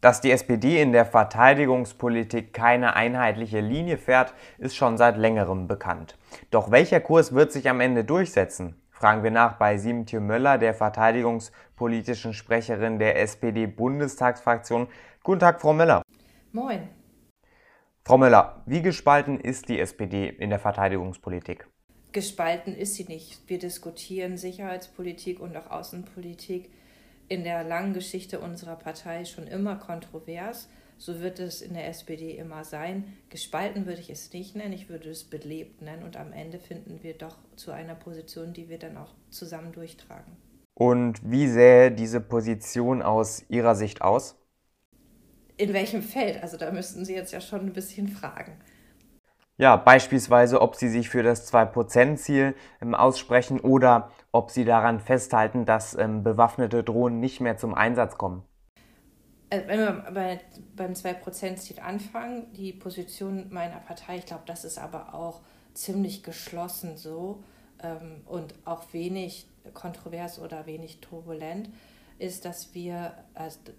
Dass die SPD in der Verteidigungspolitik keine einheitliche Linie fährt, ist schon seit längerem bekannt. Doch welcher Kurs wird sich am Ende durchsetzen? Fragen wir nach bei Siemtje Möller, der verteidigungspolitischen Sprecherin der SPD-Bundestagsfraktion. Guten Tag, Frau Möller. Moin. Frau Möller, wie gespalten ist die SPD in der Verteidigungspolitik? Gespalten ist sie nicht. Wir diskutieren Sicherheitspolitik und auch Außenpolitik in der langen Geschichte unserer Partei schon immer kontrovers. So wird es in der SPD immer sein. Gespalten würde ich es nicht nennen, ich würde es belebt nennen. Und am Ende finden wir doch zu einer Position, die wir dann auch zusammen durchtragen. Und wie sähe diese Position aus Ihrer Sicht aus? In welchem Feld? Also da müssten Sie jetzt ja schon ein bisschen fragen. Ja, beispielsweise, ob Sie sich für das 2%-Ziel ähm, aussprechen oder ob Sie daran festhalten, dass ähm, bewaffnete Drohnen nicht mehr zum Einsatz kommen. Also wenn wir bei, beim 2%-Ziel anfangen, die Position meiner Partei, ich glaube, das ist aber auch ziemlich geschlossen so ähm, und auch wenig kontrovers oder wenig turbulent ist, dass wir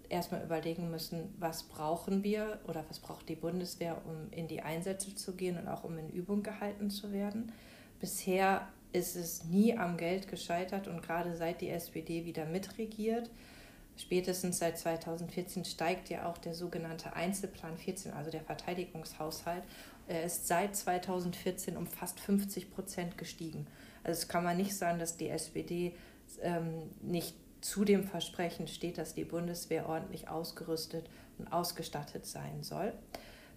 erstmal überlegen müssen, was brauchen wir oder was braucht die Bundeswehr, um in die Einsätze zu gehen und auch um in Übung gehalten zu werden. Bisher ist es nie am Geld gescheitert und gerade seit die SPD wieder mitregiert, spätestens seit 2014 steigt ja auch der sogenannte Einzelplan 14, also der Verteidigungshaushalt. Er ist seit 2014 um fast 50 Prozent gestiegen. Also es kann man nicht sagen, dass die SPD ähm, nicht zu dem Versprechen steht, dass die Bundeswehr ordentlich ausgerüstet und ausgestattet sein soll.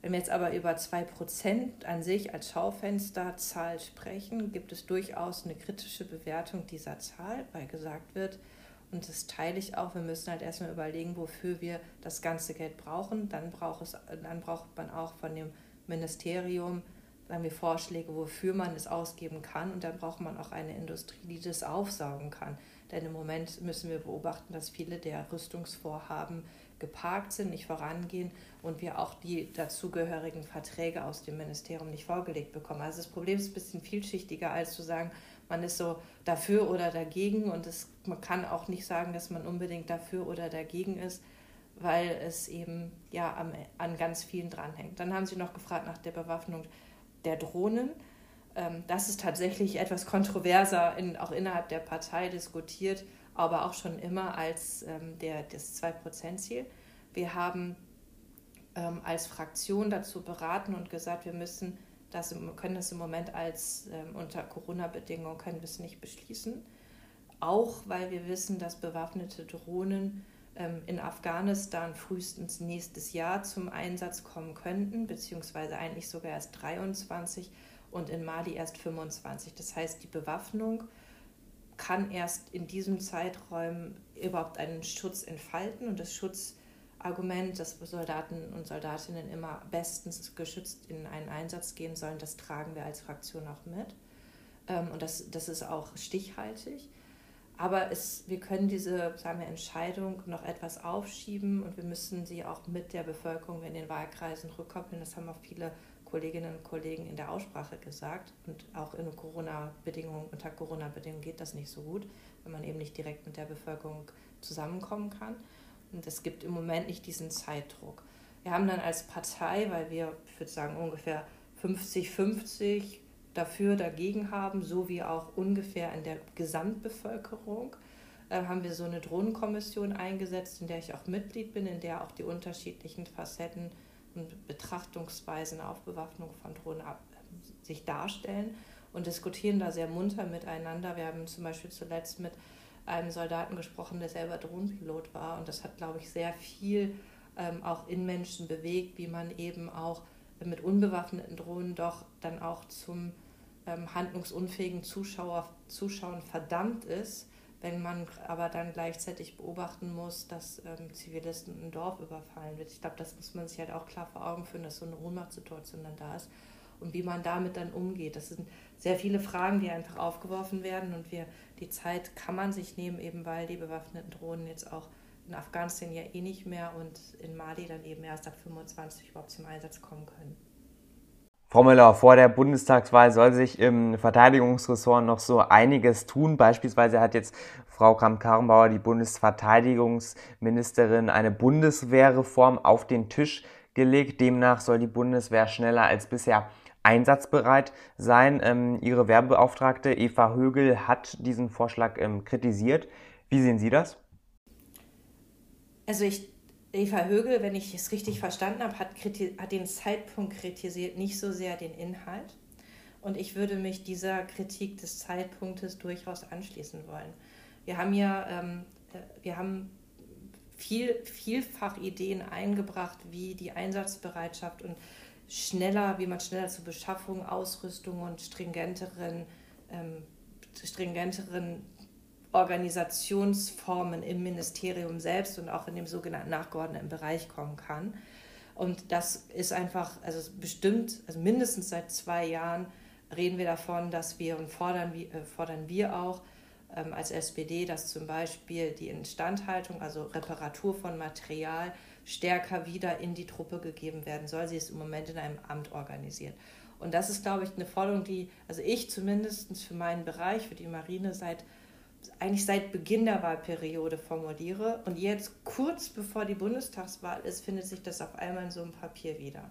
Wenn wir jetzt aber über 2% an sich als Schaufensterzahl sprechen, gibt es durchaus eine kritische Bewertung dieser Zahl, weil gesagt wird, und das teile ich auch, wir müssen halt erstmal überlegen, wofür wir das ganze Geld brauchen. Dann braucht, es, dann braucht man auch von dem Ministerium sagen wir, Vorschläge, wofür man es ausgeben kann. Und dann braucht man auch eine Industrie, die das aufsaugen kann. Denn im Moment müssen wir beobachten, dass viele der Rüstungsvorhaben geparkt sind, nicht vorangehen und wir auch die dazugehörigen Verträge aus dem Ministerium nicht vorgelegt bekommen. Also das Problem ist ein bisschen vielschichtiger, als zu sagen, man ist so dafür oder dagegen und es, man kann auch nicht sagen, dass man unbedingt dafür oder dagegen ist, weil es eben ja am, an ganz vielen dranhängt. Dann haben Sie noch gefragt nach der Bewaffnung der Drohnen. Ähm, das ist tatsächlich etwas kontroverser, in, auch innerhalb der Partei diskutiert, aber auch schon immer als ähm, der, das 2-Prozent-Ziel. Wir haben ähm, als Fraktion dazu beraten und gesagt, wir müssen das, können das im Moment als unter Corona-Bedingungen können wir es nicht beschließen. Auch weil wir wissen, dass bewaffnete Drohnen in Afghanistan frühestens nächstes Jahr zum Einsatz kommen könnten, beziehungsweise eigentlich sogar erst 23 und in Mali erst 25. Das heißt, die Bewaffnung kann erst in diesem Zeitraum überhaupt einen Schutz entfalten und das Schutzargument, dass Soldaten und Soldatinnen immer bestens geschützt in einen Einsatz gehen sollen, das tragen wir als Fraktion auch mit. Ähm, und das, das ist auch stichhaltig. Aber es, wir können diese sagen wir, Entscheidung noch etwas aufschieben und wir müssen sie auch mit der Bevölkerung in den Wahlkreisen rückkoppeln. Das haben auch viele Kolleginnen und Kollegen in der Aussprache gesagt. Und auch in Corona-Bedingungen, unter Corona-Bedingungen geht das nicht so gut, wenn man eben nicht direkt mit der Bevölkerung zusammenkommen kann. Und es gibt im Moment nicht diesen Zeitdruck. Wir haben dann als Partei, weil wir, ich würde sagen, ungefähr 50-50 dafür, dagegen haben, so wie auch ungefähr in der Gesamtbevölkerung, äh, haben wir so eine Drohnenkommission eingesetzt, in der ich auch Mitglied bin, in der auch die unterschiedlichen Facetten und Betrachtungsweisen auf Bewaffnung von Drohnen ab, äh, sich darstellen und diskutieren da sehr munter miteinander. Wir haben zum Beispiel zuletzt mit einem Soldaten gesprochen, der selber Drohnenpilot war und das hat, glaube ich, sehr viel ähm, auch in Menschen bewegt, wie man eben auch mit unbewaffneten Drohnen doch dann auch zum ähm, handlungsunfähigen Zuschauer, Zuschauen verdammt ist, wenn man aber dann gleichzeitig beobachten muss, dass ähm, Zivilisten ein Dorf überfallen wird. Ich glaube, das muss man sich halt auch klar vor Augen führen, dass so eine Ohnmachtssituation dann da ist und wie man damit dann umgeht. Das sind sehr viele Fragen, die einfach aufgeworfen werden und wir die Zeit kann man sich nehmen, eben weil die bewaffneten Drohnen jetzt auch in Afghanistan ja eh nicht mehr und in Mali dann eben erst ab 25 überhaupt zum Einsatz kommen können. Frau Müller, vor der Bundestagswahl soll sich im Verteidigungsressort noch so einiges tun. Beispielsweise hat jetzt Frau Kramp-Karrenbauer, die Bundesverteidigungsministerin, eine Bundeswehrreform auf den Tisch gelegt. Demnach soll die Bundeswehr schneller als bisher einsatzbereit sein. Ähm, ihre Werbebeauftragte Eva Högel hat diesen Vorschlag ähm, kritisiert. Wie sehen Sie das? Also ich, Eva Högel, wenn ich es richtig verstanden habe, hat, hat den Zeitpunkt kritisiert, nicht so sehr den Inhalt. Und ich würde mich dieser Kritik des Zeitpunktes durchaus anschließen wollen. Wir haben ja, ähm, äh, wir haben viel, vielfach Ideen eingebracht, wie die Einsatzbereitschaft und schneller, wie man schneller zur Beschaffung, Ausrüstung und stringenteren, ähm, stringenteren Organisationsformen im Ministerium selbst und auch in dem sogenannten nachgeordneten Bereich kommen kann. Und das ist einfach, also bestimmt, also mindestens seit zwei Jahren reden wir davon, dass wir und fordern, äh, fordern wir auch ähm, als SPD, dass zum Beispiel die Instandhaltung, also Reparatur von Material, stärker wieder in die Truppe gegeben werden soll. Sie ist im Moment in einem Amt organisiert. Und das ist, glaube ich, eine Forderung, die, also ich zumindest für meinen Bereich, für die Marine seit eigentlich seit Beginn der Wahlperiode formuliere. Und jetzt, kurz bevor die Bundestagswahl ist, findet sich das auf einmal in so einem Papier wieder.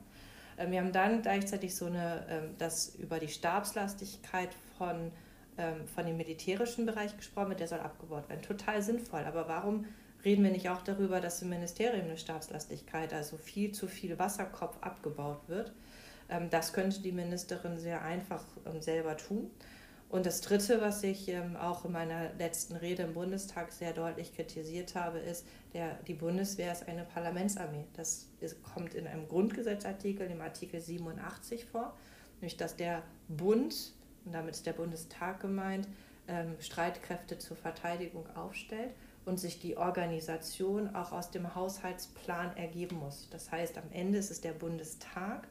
Ähm, wir haben dann gleichzeitig so eine, ähm, das über die Stabslastigkeit von, ähm, von dem militärischen Bereich gesprochen, der soll abgebaut werden. Total sinnvoll. Aber warum reden wir nicht auch darüber, dass im Ministerium eine Stabslastigkeit, also viel zu viel Wasserkopf abgebaut wird. Das könnte die Ministerin sehr einfach selber tun. Und das Dritte, was ich ähm, auch in meiner letzten Rede im Bundestag sehr deutlich kritisiert habe, ist, der, die Bundeswehr ist eine Parlamentsarmee. Das ist, kommt in einem Grundgesetzartikel, dem Artikel 87 vor, nämlich dass der Bund, und damit ist der Bundestag gemeint, Streitkräfte zur Verteidigung aufstellt und sich die Organisation auch aus dem Haushaltsplan ergeben muss. Das heißt, am Ende ist es der Bundestag,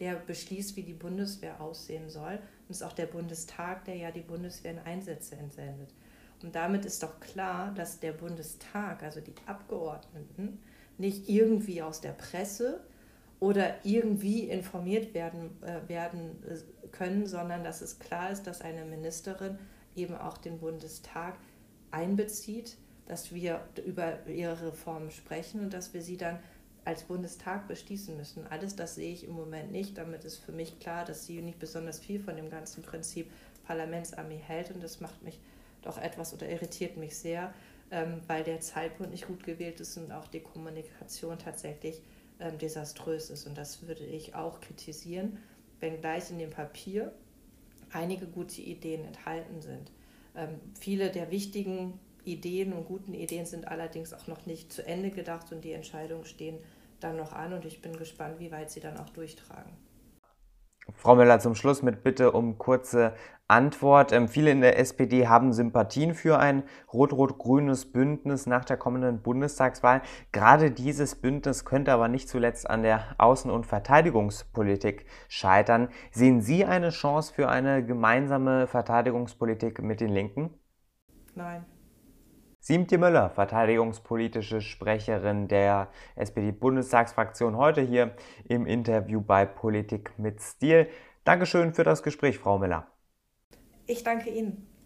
der beschließt, wie die Bundeswehr aussehen soll. Und es ist auch der Bundestag, der ja die Bundeswehr in Einsätze entsendet. Und damit ist doch klar, dass der Bundestag, also die Abgeordneten, nicht irgendwie aus der Presse oder irgendwie informiert werden, äh, werden äh, können, sondern dass es klar ist, dass eine Ministerin eben auch den Bundestag einbezieht dass wir über ihre Reformen sprechen und dass wir sie dann als Bundestag beschließen müssen. Alles das sehe ich im Moment nicht. Damit ist für mich klar, dass sie nicht besonders viel von dem ganzen Prinzip Parlamentsarmee hält und das macht mich doch etwas oder irritiert mich sehr, ähm, weil der Zeitpunkt nicht gut gewählt ist und auch die Kommunikation tatsächlich ähm, desaströs ist. Und das würde ich auch kritisieren, wenngleich in dem Papier einige gute Ideen enthalten sind. Ähm, viele der wichtigen Ideen und guten Ideen sind allerdings auch noch nicht zu Ende gedacht und die Entscheidungen stehen dann noch an und ich bin gespannt, wie weit sie dann auch durchtragen. Frau Müller, zum Schluss mit Bitte um kurze Antwort. Ähm, viele in der SPD haben Sympathien für ein rot-rot-grünes Bündnis nach der kommenden Bundestagswahl. Gerade dieses Bündnis könnte aber nicht zuletzt an der Außen- und Verteidigungspolitik scheitern. Sehen Sie eine Chance für eine gemeinsame Verteidigungspolitik mit den Linken? Nein. Siemtje Müller, verteidigungspolitische Sprecherin der SPD-Bundestagsfraktion, heute hier im Interview bei Politik mit Stil. Dankeschön für das Gespräch, Frau Müller. Ich danke Ihnen.